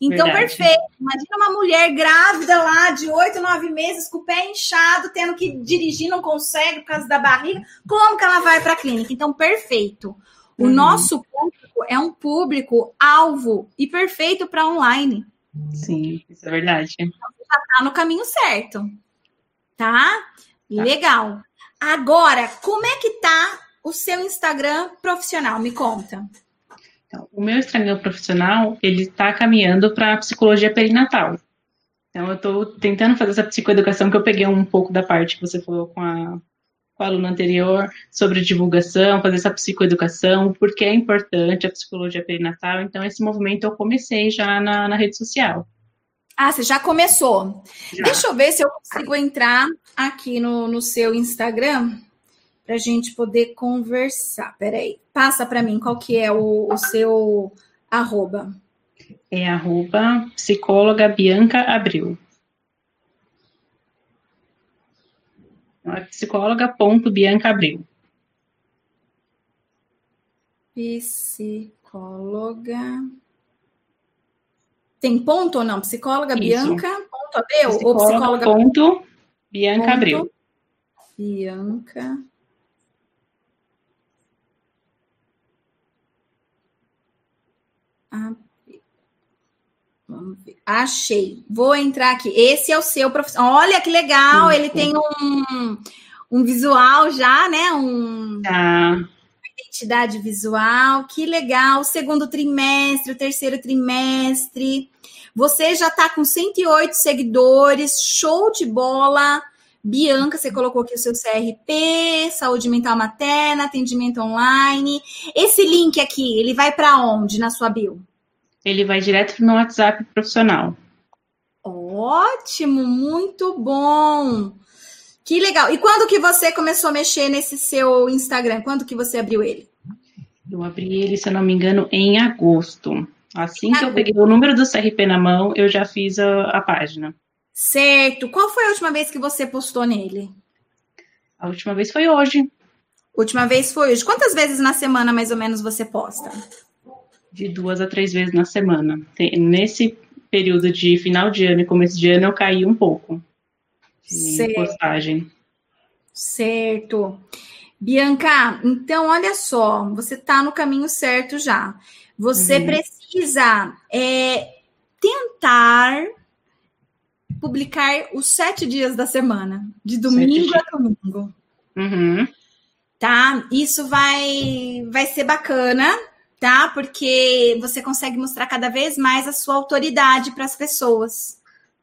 Speaker 1: Então, Verdade. perfeito. Imagina uma mulher grávida lá de oito, nove meses, com o pé inchado, tendo que dirigir, não consegue por causa da barriga. Como que ela vai para a clínica? Então, perfeito. O uhum. nosso público é um público alvo e perfeito para online.
Speaker 3: Sim, isso é verdade. Então,
Speaker 1: já está no caminho certo. Tá? tá? Legal. Agora, como é que tá o seu Instagram profissional? Me conta.
Speaker 3: Então, o meu Instagram profissional, ele está caminhando para psicologia perinatal. Então, eu estou tentando fazer essa psicoeducação, que eu peguei um pouco da parte que você falou com a, com a aluna anterior, sobre divulgação, fazer essa psicoeducação, porque é importante a psicologia perinatal. Então, esse movimento eu comecei já na, na rede social.
Speaker 1: Ah, você já começou. Já. Deixa eu ver se eu consigo entrar aqui no, no seu Instagram para a gente poder conversar. Peraí, passa para mim qual que é o, o seu arroba.
Speaker 3: É arroba psicóloga Bianca Abril. É psicóloga ponto Bianca Abril.
Speaker 1: Psicóloga. Tem ponto ou não? Psicóloga Isso. Bianca ponto Abreu? Psicóloga ou psicóloga
Speaker 3: ponto Bianca ponto Abreu.
Speaker 1: Bianca Vamos ver. Achei. Vou entrar aqui. Esse é o seu profissional. Olha que legal. Ele tem um, um visual já, né? Um.
Speaker 3: Uma
Speaker 1: identidade visual. Que legal. Segundo trimestre, o terceiro trimestre. Você já está com 108 seguidores. Show de bola. Bianca, você colocou aqui o seu CRP, saúde mental materna, atendimento online. Esse link aqui, ele vai para onde na sua bio?
Speaker 3: Ele vai direto para o meu WhatsApp profissional.
Speaker 1: Ótimo, muito bom. Que legal. E quando que você começou a mexer nesse seu Instagram? Quando que você abriu ele?
Speaker 3: Eu abri ele, se eu não me engano, em agosto. Assim que eu peguei o número do CRP na mão, eu já fiz a, a página.
Speaker 1: Certo. Qual foi a última vez que você postou nele?
Speaker 3: A última vez foi hoje.
Speaker 1: Última vez foi hoje. Quantas vezes na semana, mais ou menos, você posta?
Speaker 3: De duas a três vezes na semana. Tem, nesse período de final de ano e começo de ano, eu caí um pouco de certo. postagem.
Speaker 1: Certo. Bianca, então olha só, você está no caminho certo já. Você uhum. precisa é, tentar publicar os sete dias da semana, de domingo a domingo.
Speaker 3: Uhum.
Speaker 1: Tá? Isso vai, vai ser bacana, tá? Porque você consegue mostrar cada vez mais a sua autoridade para as pessoas.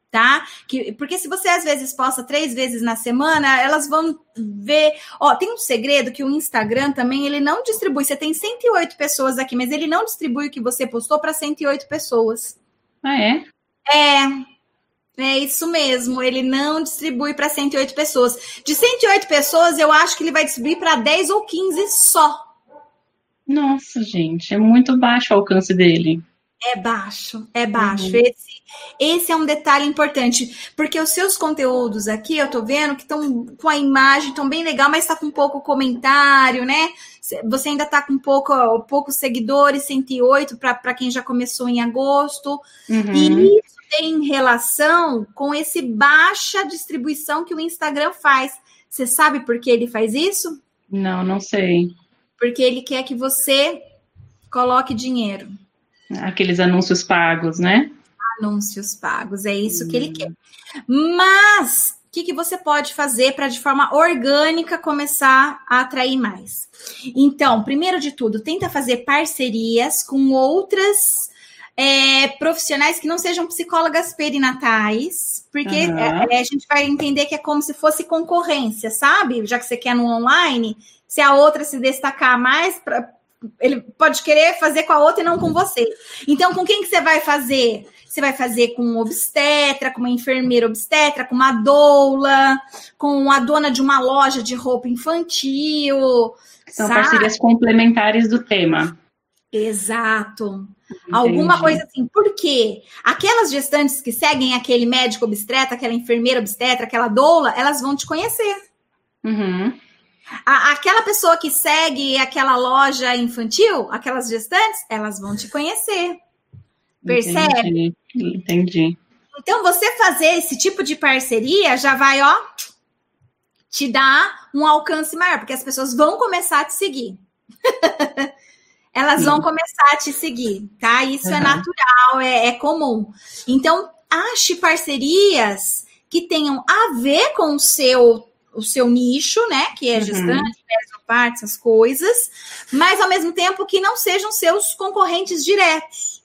Speaker 1: Tá? Que, porque se você às vezes posta três vezes na semana, elas vão ver. Ó, tem um segredo que o Instagram também ele não distribui. Você tem 108 pessoas aqui, mas ele não distribui o que você postou para 108 pessoas.
Speaker 3: Ah, é?
Speaker 1: É, é isso mesmo, ele não distribui para 108 pessoas. De 108 pessoas, eu acho que ele vai distribuir para 10 ou 15 só.
Speaker 3: Nossa, gente, é muito baixo o alcance dele.
Speaker 1: É baixo, é baixo. Uhum. Esse, esse é um detalhe importante, porque os seus conteúdos aqui, eu tô vendo que estão com a imagem, estão bem legal, mas tá com pouco comentário, né? Você ainda tá com pouco, poucos seguidores, 108 para quem já começou em agosto. Uhum. E isso tem relação com esse baixa distribuição que o Instagram faz. Você sabe por que ele faz isso?
Speaker 3: Não, não sei.
Speaker 1: Porque ele quer que você coloque dinheiro.
Speaker 3: Aqueles anúncios pagos, né?
Speaker 1: Anúncios pagos, é isso hum. que ele hum. quer. Mas o que, que você pode fazer para de forma orgânica começar a atrair mais? Então, primeiro de tudo, tenta fazer parcerias com outras é, profissionais que não sejam psicólogas perinatais, porque uhum. é, a gente vai entender que é como se fosse concorrência, sabe? Já que você quer no online, se a outra se destacar mais, pra, ele pode querer fazer com a outra e não com você. Então, com quem que você vai fazer? Você vai fazer com um obstetra, com uma enfermeira obstetra, com uma doula, com a dona de uma loja de roupa infantil.
Speaker 3: São sabe? parcerias complementares do tema.
Speaker 1: Exato. Entendi. Alguma coisa assim. Por quê? Aquelas gestantes que seguem aquele médico obstetra, aquela enfermeira obstetra, aquela doula, elas vão te conhecer.
Speaker 3: Uhum.
Speaker 1: A, aquela pessoa que segue aquela loja infantil, aquelas gestantes, elas vão te conhecer. Percebe?
Speaker 3: Entendi. Entendi.
Speaker 1: Então, você fazer esse tipo de parceria já vai, ó, te dar um alcance maior, porque as pessoas vão começar a te seguir. *laughs* Elas Sim. vão começar a te seguir, tá? Isso uhum. é natural, é, é comum. Então, ache parcerias que tenham a ver com o seu o seu nicho, né? Que é uhum. gestante, uhum. parte, essas coisas, mas ao mesmo tempo que não sejam seus concorrentes diretos.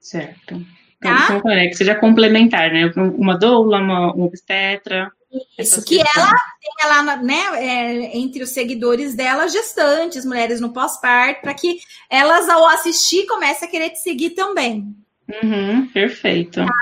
Speaker 3: Certo. Tá? Então, é, que seja complementar, né? Uma doula, uma, uma obstetra.
Speaker 1: Isso, que ela tenha lá, né, é, entre os seguidores dela, gestantes, mulheres no pós-parto, para que elas, ao assistir, comecem a querer te seguir também.
Speaker 3: Uhum, perfeito. Tá?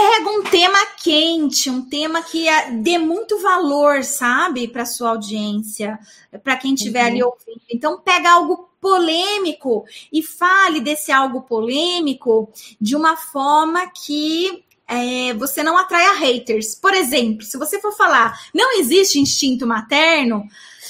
Speaker 1: Pega um tema quente, um tema que dê muito valor, sabe, para sua audiência, para quem estiver uhum. ali ouvindo. Então, pega algo polêmico e fale desse algo polêmico de uma forma que é, você não atraia haters. Por exemplo, se você for falar não existe instinto materno,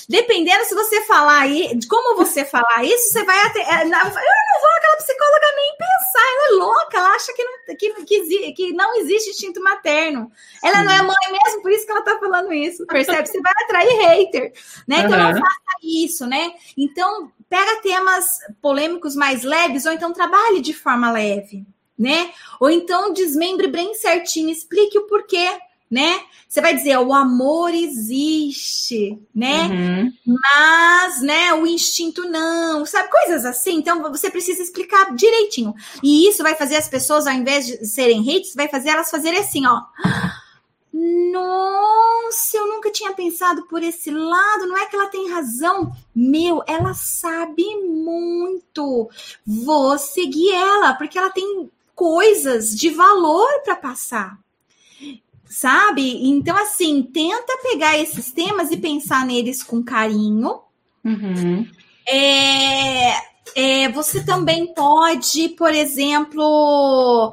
Speaker 1: dependendo se você falar aí, de como você falar isso, você vai até. Eu não vou aquela psicóloga nem pensar, ela é louca, ela acha que não, que, que, que não existe instinto materno. Ela Sim. não é mãe mesmo, por isso que ela tá falando isso, percebe? Você vai atrair hater, né? Então uhum. não faça isso, né? Então, pega temas polêmicos mais leves, ou então trabalhe de forma leve né? Ou então desmembre bem certinho, explique o porquê, né? Você vai dizer, o amor existe, né? Uhum. Mas, né, o instinto não, sabe? Coisas assim. Então, você precisa explicar direitinho. E isso vai fazer as pessoas, ao invés de serem hates, vai fazer elas fazerem assim, ó. Nossa, eu nunca tinha pensado por esse lado. Não é que ela tem razão. Meu, ela sabe muito. Vou seguir ela, porque ela tem coisas de valor para passar. Sabe? Então, assim, tenta pegar esses temas e pensar neles com carinho.
Speaker 3: Uhum.
Speaker 1: É, é, você também pode, por exemplo,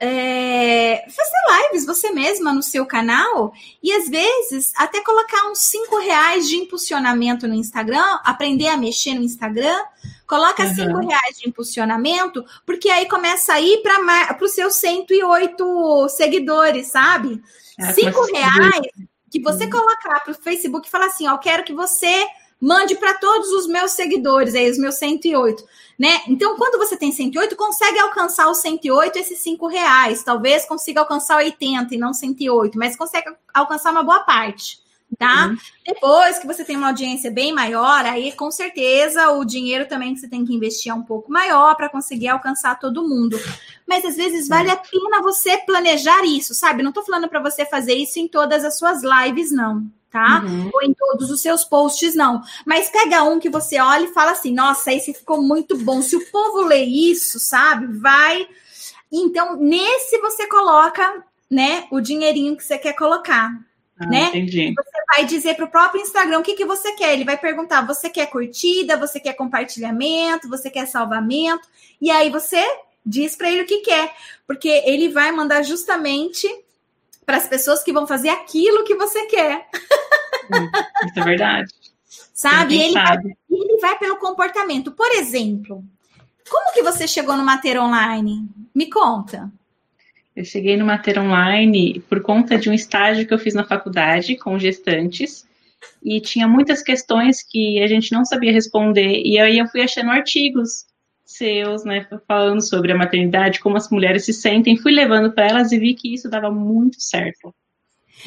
Speaker 1: é, fazer lives você mesma no seu canal e às vezes até colocar uns cinco reais de impulsionamento no Instagram, aprender a mexer no Instagram, coloca uhum. cinco reais de impulsionamento, porque aí começa a ir para os seus 108 seguidores, sabe? É, cinco reais que você uhum. colocar para o Facebook e falar assim, ó, quero que você mande para todos os meus seguidores, aí os meus 108, né? Então, quando você tem 108, consegue alcançar os 108, esses 5 reais. Talvez consiga alcançar 80 e não 108, mas consegue alcançar uma boa parte, tá? Uhum. Depois que você tem uma audiência bem maior, aí com certeza o dinheiro também que você tem que investir é um pouco maior para conseguir alcançar todo mundo. Mas às vezes vale a pena você planejar isso, sabe? Não tô falando para você fazer isso em todas as suas lives, não tá? Uhum. Ou em todos os seus posts, não. Mas pega um que você olha e fala assim: nossa, esse ficou muito bom. Se o povo lê isso, sabe? Vai. Então, nesse você coloca, né, o dinheirinho que você quer colocar. Ah, né?
Speaker 3: Entendi.
Speaker 1: Você vai dizer para o próprio Instagram o que, que você quer. Ele vai perguntar: você quer curtida, você quer compartilhamento, você quer salvamento? E aí você diz para ele o que quer, porque ele vai mandar justamente para as pessoas que vão fazer aquilo que você quer.
Speaker 3: Isso é verdade.
Speaker 1: Sabe? Ele vai, ele vai pelo comportamento. Por exemplo, como que você chegou no Mater Online? Me conta.
Speaker 3: Eu cheguei no Mater Online por conta de um estágio que eu fiz na faculdade com gestantes e tinha muitas questões que a gente não sabia responder e aí eu fui achando artigos seus, né, falando sobre a maternidade, como as mulheres se sentem, fui levando para elas e vi que isso dava muito certo.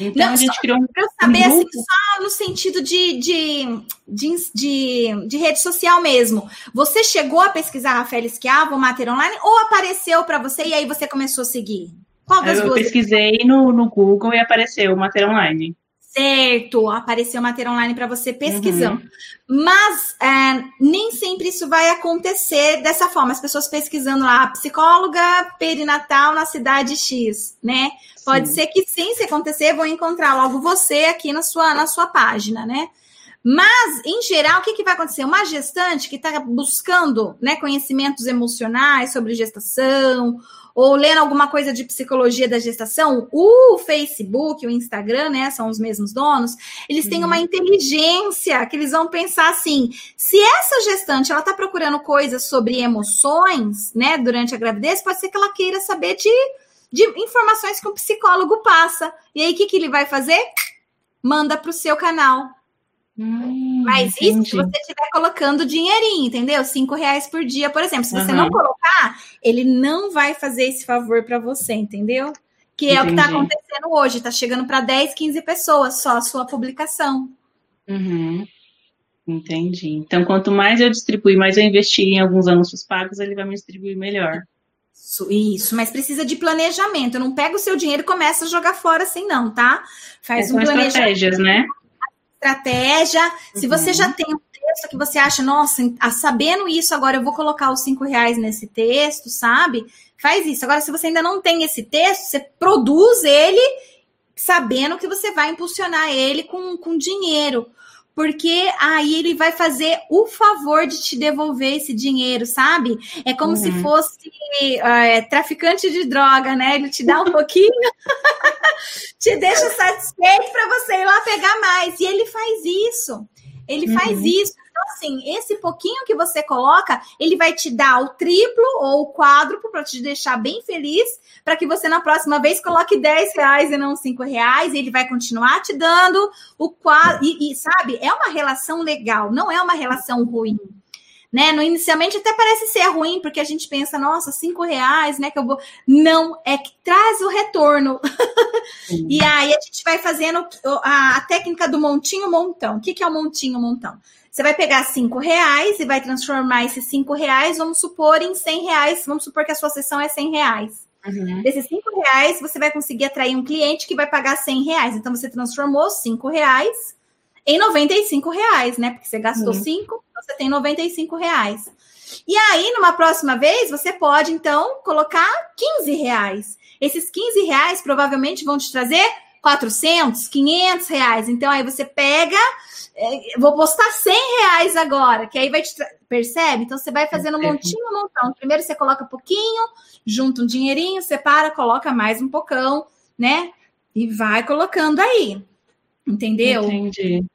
Speaker 1: Então Não, a gente criou um. Para saber, um assim, só no sentido de, de, de, de, de rede social mesmo. Você chegou a pesquisar Rafael Esquiava, o Mater Online, ou apareceu para você e aí você começou a seguir?
Speaker 3: Qual das Eu duas? pesquisei no, no Google e apareceu o Mater Online
Speaker 1: certo, apareceu matéria online para você pesquisando. Uhum. Mas é, nem sempre isso vai acontecer dessa forma. As pessoas pesquisando lá, psicóloga perinatal na cidade X, né? Pode sim. ser que sim, se acontecer, vão encontrar logo você aqui na sua, na sua página, né? Mas, em geral, o que, que vai acontecer? Uma gestante que está buscando né, conhecimentos emocionais sobre gestação, ou lendo alguma coisa de psicologia da gestação, o Facebook, o Instagram, né, são os mesmos donos, eles têm uma uhum. inteligência que eles vão pensar assim: se essa gestante ela está procurando coisas sobre emoções, né, durante a gravidez, pode ser que ela queira saber de, de informações que um psicólogo passa. E aí, o que, que ele vai fazer? Manda para o seu canal. Hum, Mas entendi. isso se você estiver colocando dinheirinho, entendeu? Cinco reais por dia, por exemplo. Se você uhum. não colocar, ele não vai fazer esse favor para você, entendeu? Que é entendi. o que está acontecendo hoje. Está chegando para 10, 15 pessoas só a sua publicação.
Speaker 3: Uhum. Entendi. Então, quanto mais eu distribuir, mais eu investir em alguns anúncios pagos, ele vai me distribuir melhor.
Speaker 1: Isso, isso, mas precisa de planejamento. Não pega o seu dinheiro e começa a jogar fora assim, não, tá?
Speaker 3: Faz é, um planejamento. estratégias, né?
Speaker 1: Estratégia. Uhum. Se você já tem um texto que você acha, nossa, sabendo isso, agora eu vou colocar os cinco reais nesse texto, sabe? Faz isso. Agora, se você ainda não tem esse texto, você produz ele sabendo que você vai impulsionar ele com, com dinheiro porque aí ele vai fazer o favor de te devolver esse dinheiro, sabe? É como uhum. se fosse é, traficante de droga, né? Ele te dá um pouquinho, *laughs* te deixa satisfeito para você ir lá pegar mais. E ele faz isso. Ele uhum. faz isso. Então, assim, esse pouquinho que você coloca, ele vai te dar o triplo ou o quádruplo para te deixar bem feliz, para que você na próxima vez coloque 10 reais e não 5 reais, e ele vai continuar te dando o quadro. E, e, sabe, é uma relação legal, não é uma relação ruim né? No inicialmente até parece ser ruim, porque a gente pensa, nossa, cinco reais, né? Que eu vou. Não, é que traz o retorno. e aí a gente vai fazendo a, a, técnica do montinho montão. O que, que é o montinho montão? Você vai pegar cinco reais e vai transformar esses cinco reais, vamos supor, em cem reais. Vamos supor que a sua sessão é cem reais. Uhum. Desses cinco reais, você vai conseguir atrair um cliente que vai pagar cem reais. Então, você transformou cinco reais em 95 reais, né? Porque você gastou 5, uhum. Você tem 95 reais. E aí, numa próxima vez, você pode, então, colocar 15 reais. Esses 15 reais provavelmente vão te trazer 400, 500 reais. Então, aí você pega, é, vou postar 100 reais agora, que aí vai te. Percebe? Então, você vai fazendo um montinho, um montão. Primeiro você coloca pouquinho, junta um dinheirinho, separa, coloca mais um pocão, né? E vai colocando aí. Entendeu?
Speaker 3: Entendi.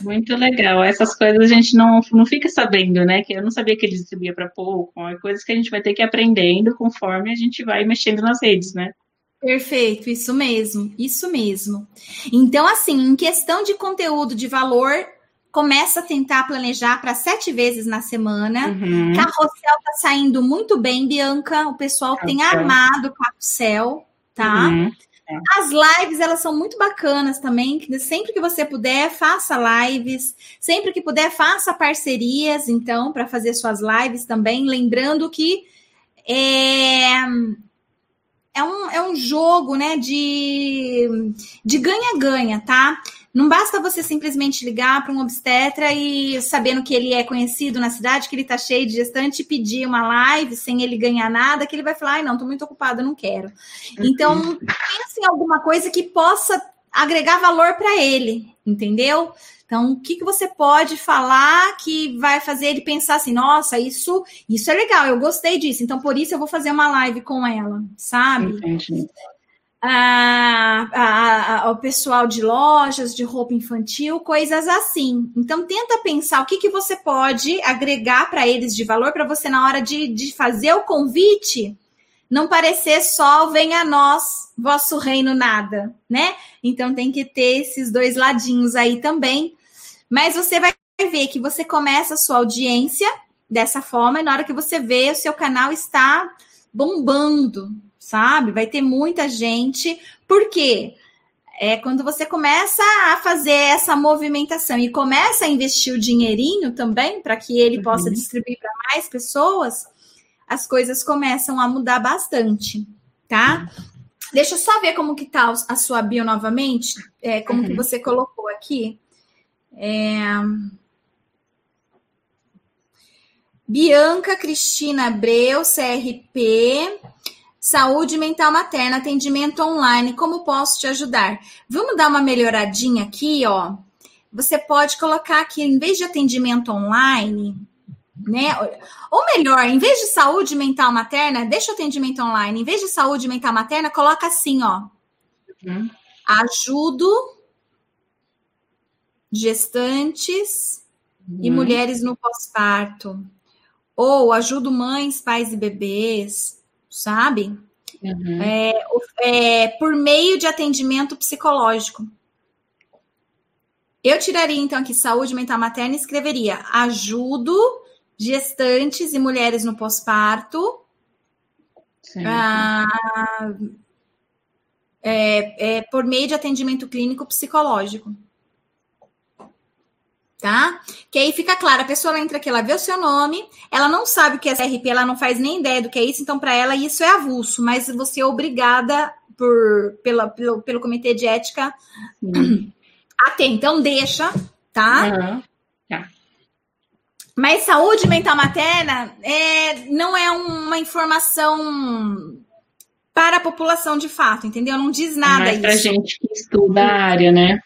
Speaker 3: Muito legal. Essas coisas a gente não, não fica sabendo, né? Que eu não sabia que ele distribuía para pouco. É coisas que a gente vai ter que ir aprendendo conforme a gente vai mexendo nas redes, né?
Speaker 1: Perfeito, isso mesmo, isso mesmo. Então, assim, em questão de conteúdo de valor, começa a tentar planejar para sete vezes na semana. Uhum. Carrossel tá saindo muito bem, Bianca. O pessoal tem amado o carrossel, tá? Uhum. É. As lives, elas são muito bacanas também. Sempre que você puder, faça lives. Sempre que puder, faça parcerias, então, para fazer suas lives também. Lembrando que é, é, um, é um jogo né, de ganha-ganha, tá? Não basta você simplesmente ligar para um obstetra e sabendo que ele é conhecido na cidade, que ele está cheio de gestante, pedir uma live sem ele ganhar nada, que ele vai falar, ai, não, estou muito ocupado, não quero. Uhum. Então, pense em alguma coisa que possa agregar valor para ele, entendeu? Então, o que, que você pode falar que vai fazer ele pensar assim, nossa, isso, isso é legal, eu gostei disso, então por isso eu vou fazer uma live com ela, sabe? Entendi a, a, ao pessoal de lojas de roupa infantil, coisas assim. Então, tenta pensar o que, que você pode agregar para eles de valor para você, na hora de, de fazer o convite, não parecer só venha a nós, vosso reino nada, né? Então, tem que ter esses dois ladinhos aí também. Mas você vai ver que você começa a sua audiência dessa forma, e na hora que você vê, o seu canal está bombando, sabe? Vai ter muita gente. Por quê? É quando você começa a fazer essa movimentação e começa a investir o dinheirinho também para que ele uhum. possa distribuir para mais pessoas, as coisas começam a mudar bastante, tá? Deixa eu só ver como que tá a sua bio novamente, é, como uhum. que você colocou aqui. É... Bianca Cristina Abreu, CRP, Saúde mental materna, atendimento online, como posso te ajudar? Vamos dar uma melhoradinha aqui, ó. você pode colocar aqui, em vez de atendimento online, né? Ou melhor, em vez de saúde mental materna, deixa o atendimento online. Em vez de saúde mental materna, coloca assim, ó. Uhum. Ajudo gestantes uhum. e mulheres no pós-parto. Ou ajudo mães, pais e bebês, sabe? Uhum. É, é, por meio de atendimento psicológico. Eu tiraria, então, aqui saúde mental materna e escreveria ajudo gestantes e mulheres no pós-parto. Ah, é, é, por meio de atendimento clínico psicológico. Tá? Que aí fica claro, a pessoa entra aqui, ela vê o seu nome, ela não sabe o que é CRP, ela não faz nem ideia do que é isso, então para ela isso é avulso, mas você é obrigada por, pela, pelo, pelo comitê de ética Sim a ter. Então, deixa, tá? Uhum. tá. Mas saúde mental materna é, não é uma informação para a população de fato, entendeu? Não diz nada
Speaker 3: é para gente que estuda a área, né?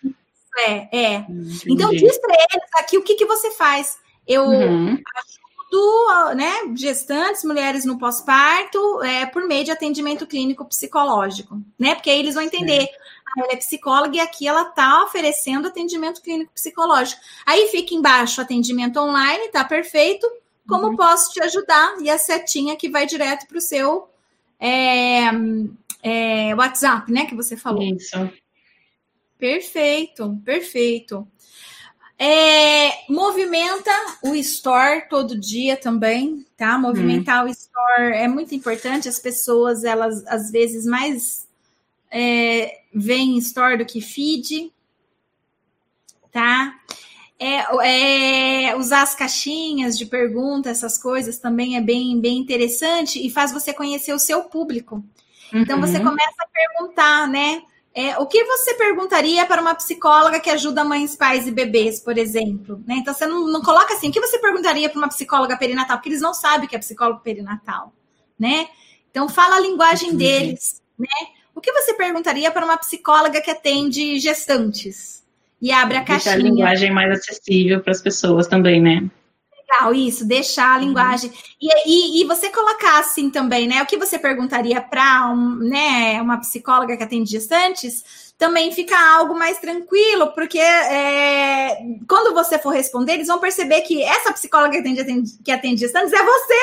Speaker 1: É, é. Entendi. Então diz para eles aqui o que, que você faz. Eu uhum. ajudo, né, gestantes, mulheres no pós-parto, é, por meio de atendimento clínico psicológico, né? Porque aí eles vão entender. É ela é psicóloga e aqui ela está oferecendo atendimento clínico psicológico. Aí fica embaixo atendimento online, tá perfeito. Como uhum. posso te ajudar? E a setinha que vai direto para o seu é, é, WhatsApp, né? Que você falou.
Speaker 3: Isso.
Speaker 1: Perfeito, perfeito. É, movimenta o store todo dia também, tá? Movimentar hum. o store é muito importante. As pessoas, elas às vezes mais é, vem store do que feed, tá? É, é, usar as caixinhas de pergunta, essas coisas também é bem, bem interessante e faz você conhecer o seu público. Uhum. Então você uhum. começa a perguntar, né? É, o que você perguntaria para uma psicóloga que ajuda mães, pais e bebês, por exemplo? Né? Então você não, não coloca assim, o que você perguntaria para uma psicóloga perinatal? Porque eles não sabem que é psicólogo perinatal, né? Então fala a linguagem deles, né? O que você perguntaria para uma psicóloga que atende gestantes? E abre a caixinha.
Speaker 3: Deixar a linguagem mais acessível para as pessoas também, né?
Speaker 1: Legal, isso, deixar a uhum. linguagem. Uhum. E, e, e, você colocar assim também, né? O que você perguntaria para um, né, uma psicóloga que atende gestantes? também fica algo mais tranquilo, porque é, quando você for responder, eles vão perceber que essa psicóloga que atende, atende que atende gestantes é você.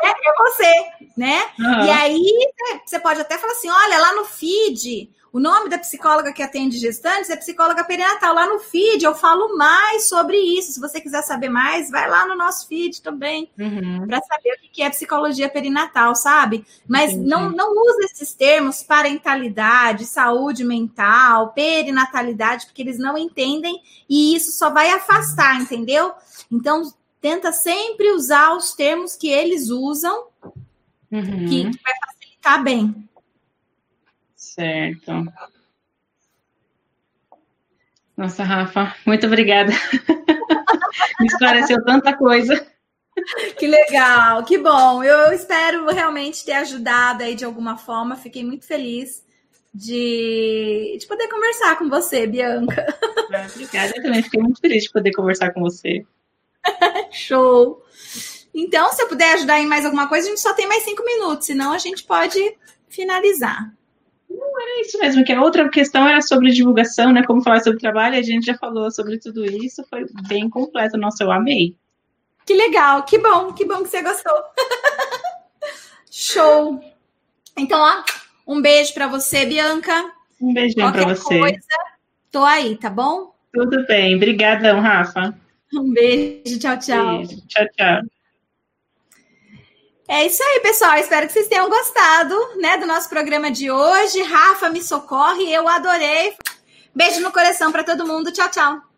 Speaker 1: É, é você, né? Uhum. E aí você pode até falar assim: olha, lá no feed o nome da psicóloga que atende gestantes é psicóloga perinatal. Lá no feed eu falo mais sobre isso. Se você quiser saber mais, vai lá no nosso feed também uhum. para saber o que é psicologia perinatal, sabe? Mas não, não use esses termos parentalidade, saúde mental, perinatalidade, porque eles não entendem e isso só vai afastar, entendeu? Então, tenta sempre usar os termos que eles usam, uhum. que, que vai facilitar bem.
Speaker 3: Certo. Nossa, Rafa, muito obrigada. *laughs* Me esclareceu tanta coisa.
Speaker 1: Que legal, que bom. Eu espero realmente ter ajudado aí de alguma forma. Fiquei muito feliz de, de poder conversar com você, Bianca.
Speaker 3: Ah, obrigada, eu também fiquei muito feliz de poder conversar com você. *laughs*
Speaker 1: Show. Então, se eu puder ajudar em mais alguma coisa, a gente só tem mais cinco minutos, senão a gente pode finalizar.
Speaker 3: Não, era isso mesmo, que a outra questão era sobre divulgação, né? Como falar sobre trabalho, a gente já falou sobre tudo isso, foi bem completo. Nossa, eu amei.
Speaker 1: Que legal, que bom, que bom que você gostou. *laughs* Show! Então, ó, um beijo para você, Bianca.
Speaker 3: Um beijão para você. Coisa,
Speaker 1: tô aí, tá bom?
Speaker 3: Tudo bem, obrigadão, Rafa.
Speaker 1: Um beijo, tchau, tchau. Beijo,
Speaker 3: tchau, tchau.
Speaker 1: É isso aí, pessoal. Espero que vocês tenham gostado, né, do nosso programa de hoje. Rafa me socorre, eu adorei. Beijo no coração para todo mundo. Tchau, tchau.